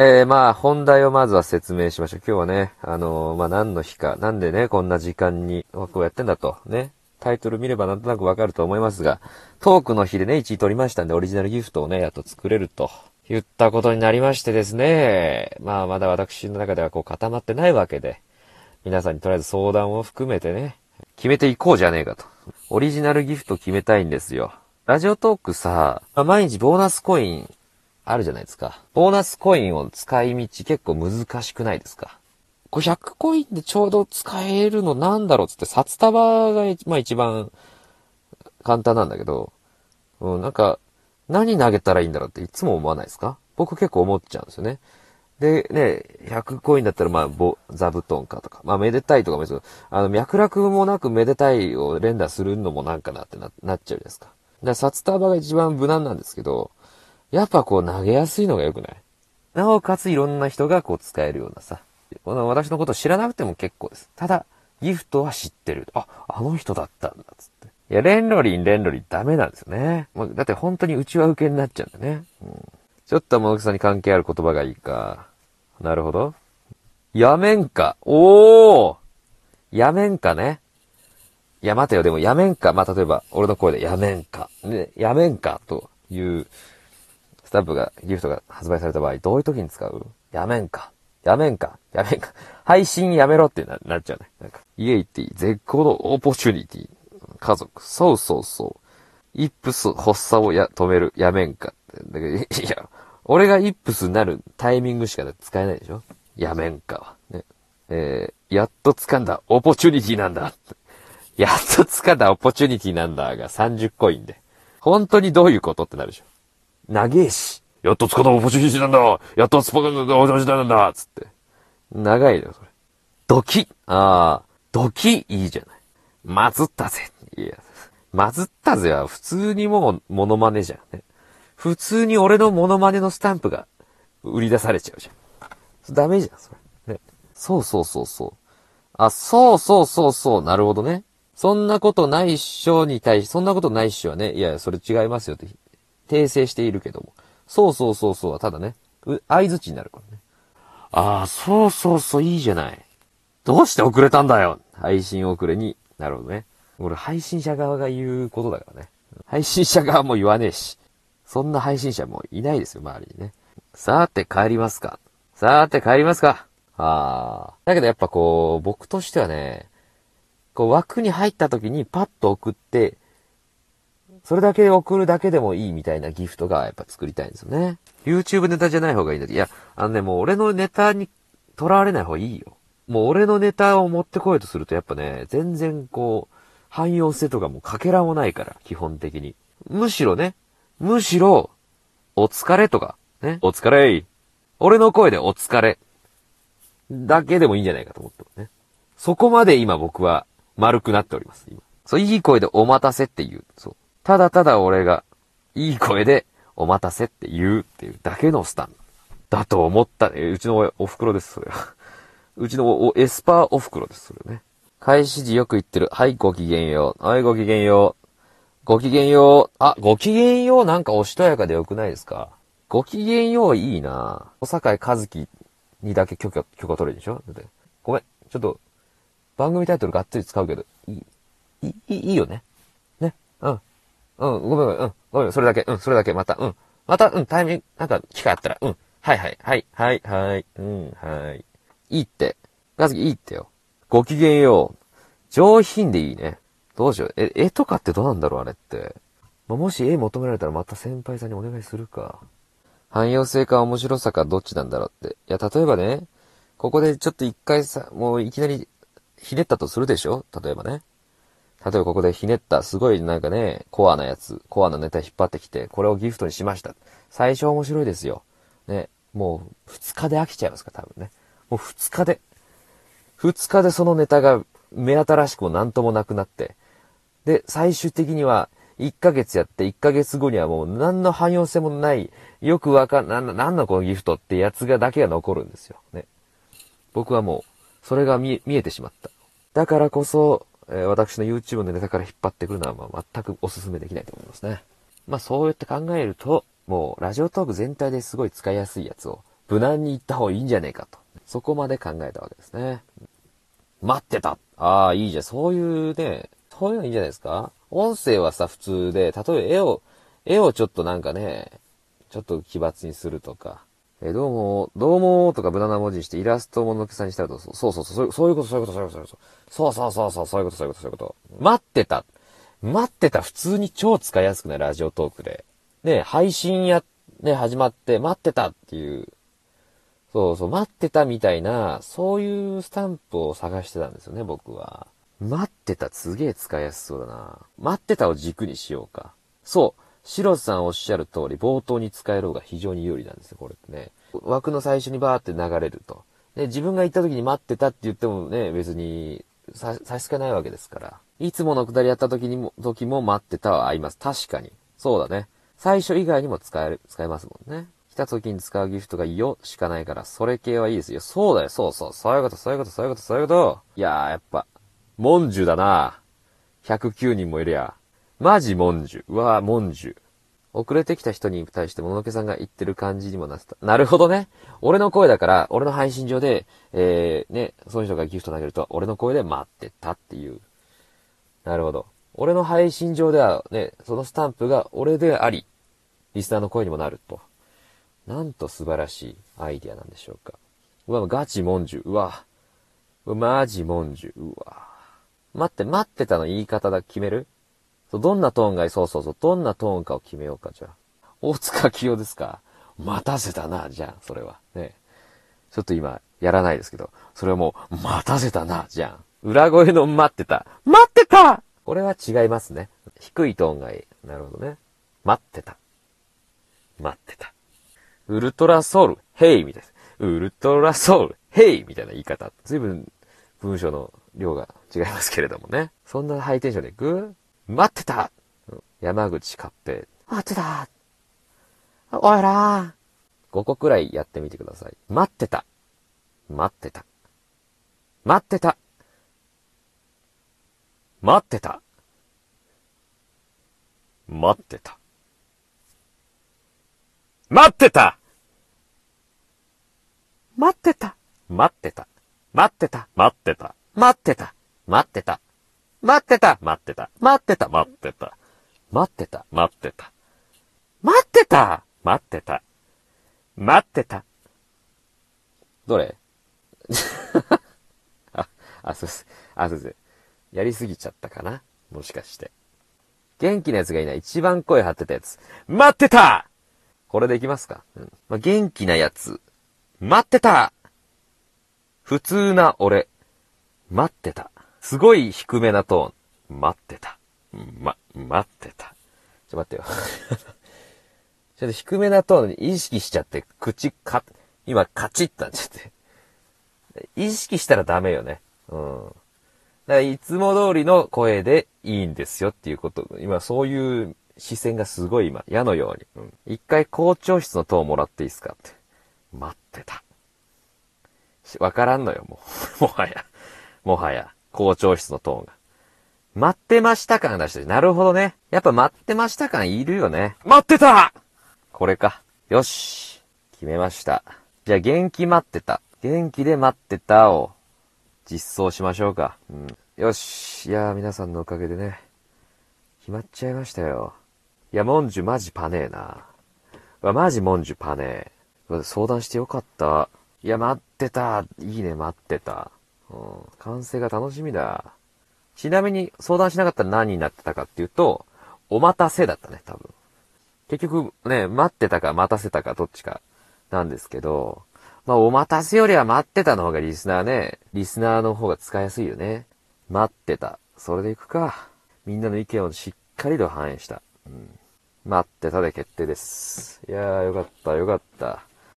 えー、まあ、本題をまずは説明しましょう。今日はね、あのー、まあ、何の日か、なんでね、こんな時間に枠をやってんだと、ね。タイトル見ればなんとなくわかると思いますが、トークの日でね、1位取りましたんで、オリジナルギフトをね、やっと作れると、言ったことになりましてですね。まあ、まだ私の中ではこう固まってないわけで、皆さんにとりあえず相談を含めてね、決めていこうじゃねえかと。オリジナルギフト決めたいんですよ。ラジオトークさ、あ、毎日ボーナスコインあるじゃないですか。ボーナスコインを使い道結構難しくないですか？これ100コインでちょうど使えるのなんだろうつって、札束が、まあ一番簡単なんだけど、うん、なんか、何投げたらいいんだろうっていつも思わないですか？僕結構思っちゃうんですよね。で、ね、100コインだったら、まあ、ぼ、座布団かとか、まあ、めでたいとかもいいですけど、あの、脈絡もなくめでたいを連打するのもなんかなってな、なっちゃうじゃないですか。だから札束が一番無難なんですけど、やっぱこう投げやすいのが良くない？なおかついろんな人がこう使えるようなさ。この私のこと知らなくても結構です。ただ、ギフトは知ってる。あ、あの人だったんだ、つって。いや、レンロリン、レンロリンダメなんですよね。もうだって本当に内輪受けになっちゃうんだね。うん、ちょっと物草に関係ある言葉がいいか。なるほど。やめんか。おーやめんかね。いや、待てよ。でも、やめんか。まあ、例えば、俺の声で、やめんか。ね、やめんか。というスタンプが、ギフトが発売された場合、どういう時に使う？やめんか。やめんか。やめんか。配信やめろってななっちゃうね。なんか、イエイティ、絶好の opportunity。家族。そうそうそう。イップス発作をや、止める。やめんか。だけど、いや、俺がイップスになるタイミングしか使えないでしょ？やめんかは。ね。えー、やっと掴んだ opportunity なんだ。やっと掴んだ opportunity なんだが30コインで。本当にどういうことってなるでしょ？長えし。やっと使った opportunity なんだやっとスポカンの opportunity なんだつって。長いよ、それ。ドキああ、ドキいいじゃない。まずったぜ。いや、まずったぜは普通にもうモノマネじゃんね。普通に俺のモノマネのスタンプが売り出されちゃうじゃん。ダメじゃん、それ。ね。そうそうそうそう。あ、そうそうそうそう、なるほどね。そんなことないっしょに対し、そんなことないっしょはね、いや、それ違いますよって訂正しているけども。そうそうそうそう、ただね、合図値になるからね。ああ、そうそうそう、いいじゃない。どうして遅れたんだよ配信遅れに。なるほどね。俺、配信者側が言うことだからね。配信者側も言わねえし。そんな配信者もいないですよ、周りにね。さて帰りますか。さて帰りますか。ああ。だけどやっぱこう、僕としてはね、こう枠に入った時にパッと送って、それだけ送るだけでもいいみたいなギフトがやっぱ作りたいんですよね。YouTube ネタじゃない方がいいんだいや、あのね、もう俺のネタに囚われない方がいいよ。もう俺のネタを持ってこようとするとやっぱね、全然こう、汎用性とかもかけらもないから、基本的に。むしろね、むしろ、お疲れとか、ね、お疲れ俺の声でお疲れ。だけでもいいんじゃないかと思ってますね。そこまで今僕は丸くなっております、今。そう、いい声でお待たせって言う。そう。ただただ俺が、いい声で、お待たせって言うっていうだけのスタンだと思ったね。うちのお袋です、それは。うちのおエスパーお袋です、それね。開始時よく言ってる。はい、ごきげんよう。はい、ごきげんよう。ごきげんよう。あ、ごきげんようなんかおしとやかでよくないですか？ごきげんよういいな小坂井和樹にだけ許可、許可取れるでしょ？ごめん。ちょっと、番組タイトルがっつり使うけど、いい、いい、いいよね。ね。うん。うん、ごめんごめん、うん、ごめん、それだけ、うん、それだけ、また、うん。また、うん、タイミング、なんか、機会あったら、うん。はいはい、はい、はい、はい、うん、はい。いいって。ガズキいいってよ。ごきげんよう。上品でいいね。どうしよう。え、絵とかってどうなんだろう、あれって。まあ、もし絵求められたらまた先輩さんにお願いするか。汎用性か面白さかどっちなんだろうって。いや、例えばね、ここでちょっと一回さ、もういきなりひねったとするでしょ？例えばね。例えばここでひねった、すごいなんかね、コアなやつ、コアなネタ引っ張ってきて、これをギフトにしました。最初面白いですよ。ね、もう二日で飽きちゃいますか、多分ね。もう二日で、二日でそのネタが目新しくも何ともなくなって、で、最終的には、1ヶ月やって、1ヶ月後にはもう何の汎用性もない、よくわかん、な、なんのこのギフトってやつがだけが残るんですよ。ね。僕はもう、それが見、見えてしまった。だからこそ、え、私の YouTube のネタから引っ張ってくるのは、まあ、全くお勧めできないと思いますね。まあ、そうやって考えると、もう、ラジオトーク全体ですごい使いやすいやつを無難に行った方がいいんじゃねえかと。そこまで考えたわけですね。待ってたああ、いいじゃん。そういうね、そういうのいいんじゃないですか音声はさ、普通で、例えば絵を、絵をちょっとなんかね、ちょっと奇抜にするとか、えどうも、どうもとか無駄な文字にしてイラストものけさにしたらと、そうそうそう、そうそういうこと、そういうこと、そういうこと、そうそうそうそう、そういうこと、そういうこと、そういうこと。待ってた。待ってた。普通に超使いやすくないラジオトークで。ね、配信や、ね、始まって、待ってたっていう、そうそう、待ってたみたいな、そういうスタンプを探してたんですよね、僕は。待ってた、すげえ使いやすそうだな。待ってたを軸にしようか。そう。シロさんおっしゃる通り、冒頭に使える方が非常に有利なんですよ、これってね。枠の最初にバーって流れると。で、自分が行った時に待ってたって言ってもね、別に、差し支えないわけですから。いつものくだりやった時にも、時も待ってたは合います。確かに。そうだね。最初以外にも使える、使えますもんね。来た時に使うギフトがよしかないから、それ系はいいですよ。そうだよ、そうそう。そういうこと、そういうこと、そういうこと、そういうこと。いやー、やっぱ、モンジュだな。109人もいるや。マジモンジュ。うわぁ、モンジュ。遅れてきた人に対してものけさんが言ってる感じにもなってた。なるほどね。俺の声だから、俺の配信上で、えー、ね、その人がギフト投げると、俺の声で待ってたっていう。なるほど。俺の配信上ではね、そのスタンプが俺であり、リスナーの声にもなると。なんと素晴らしいアイディアなんでしょうか。うわ、ガチモンジュ。うわ。うわマジモンジュ。うわ。待って、待ってたの言い方だ、決める？そう、どんなトーンがいい？そうそうそう。どんなトーンかを決めようか、じゃあ。大塚清ですか？待たせたな、じゃあ、それは。ね。ちょっと今、やらないですけど、それはもう、待たせたな、じゃん。裏声の待ってた。待ってたこれは違いますね。低いトーンがいい。なるほどね。待ってた。待ってた。ウルトラソウル、ヘイみたいな。ウルトラソウル、ヘイみたいな言い方。随分文章の量が違いますけれどもね。そんなハイテンションでグー待ってた山口勝平。待ってたおいら5個くらいやってみてください。待ってた。待ってた。待ってた。待ってた。待ってた。待ってた待ってた待ってた待ってた待ってた待ってた待ってた待ってた待ってた待ってた待ってた待ってた待ってた待ってた待ってた待ってたどれ？あ、あ、そうです。あ、そうです。やりすぎちゃったかな？もしかして。元気なやつがいない。一番声張ってたやつ。待ってたこれでいきますか、うんまあ、元気なやつ。待ってた普通な俺。待ってた。すごい低めなトーン。待ってた。ま、待ってた。ちょ、待ってよ。ちょっと低めなトーンに意識しちゃって、口か、今カチッとなっちゃって。意識したらダメよね。うん。だからいつも通りの声でいいんですよっていうこと。今そういう視線がすごい今、矢のように。うん。一回校長室の塔もらっていいですかって。待ってた。わからんのよ、もう。もはや。もはや。校長室のトーンが。待ってました感出してなるほどね。やっぱ待ってました感いるよね。待ってたこれか。よし。決めました。じゃあ元気待ってた。元気で待ってたを実装しましょうか。うん。よし。いやー、皆さんのおかげでね、決まっちゃいましたよ。いや、モンジュマジパネーな。わ、マジモンジュパネー。相談してよかった。いや、待ってた。いいね、待ってた。うん。完成が楽しみだ。ちなみに、相談しなかったら何になってたかっていうと、お待たせだったね、多分。結局、ね、待ってたか待たせたかどっちかなんですけど、まあ、お待たせよりは待ってたの方がリスナーね、リスナーの方が使いやすいよね。待ってた。それで行くか。みんなの意見をしっかりと反映した。うん。待ってたで決定です。いやーよかったよかった。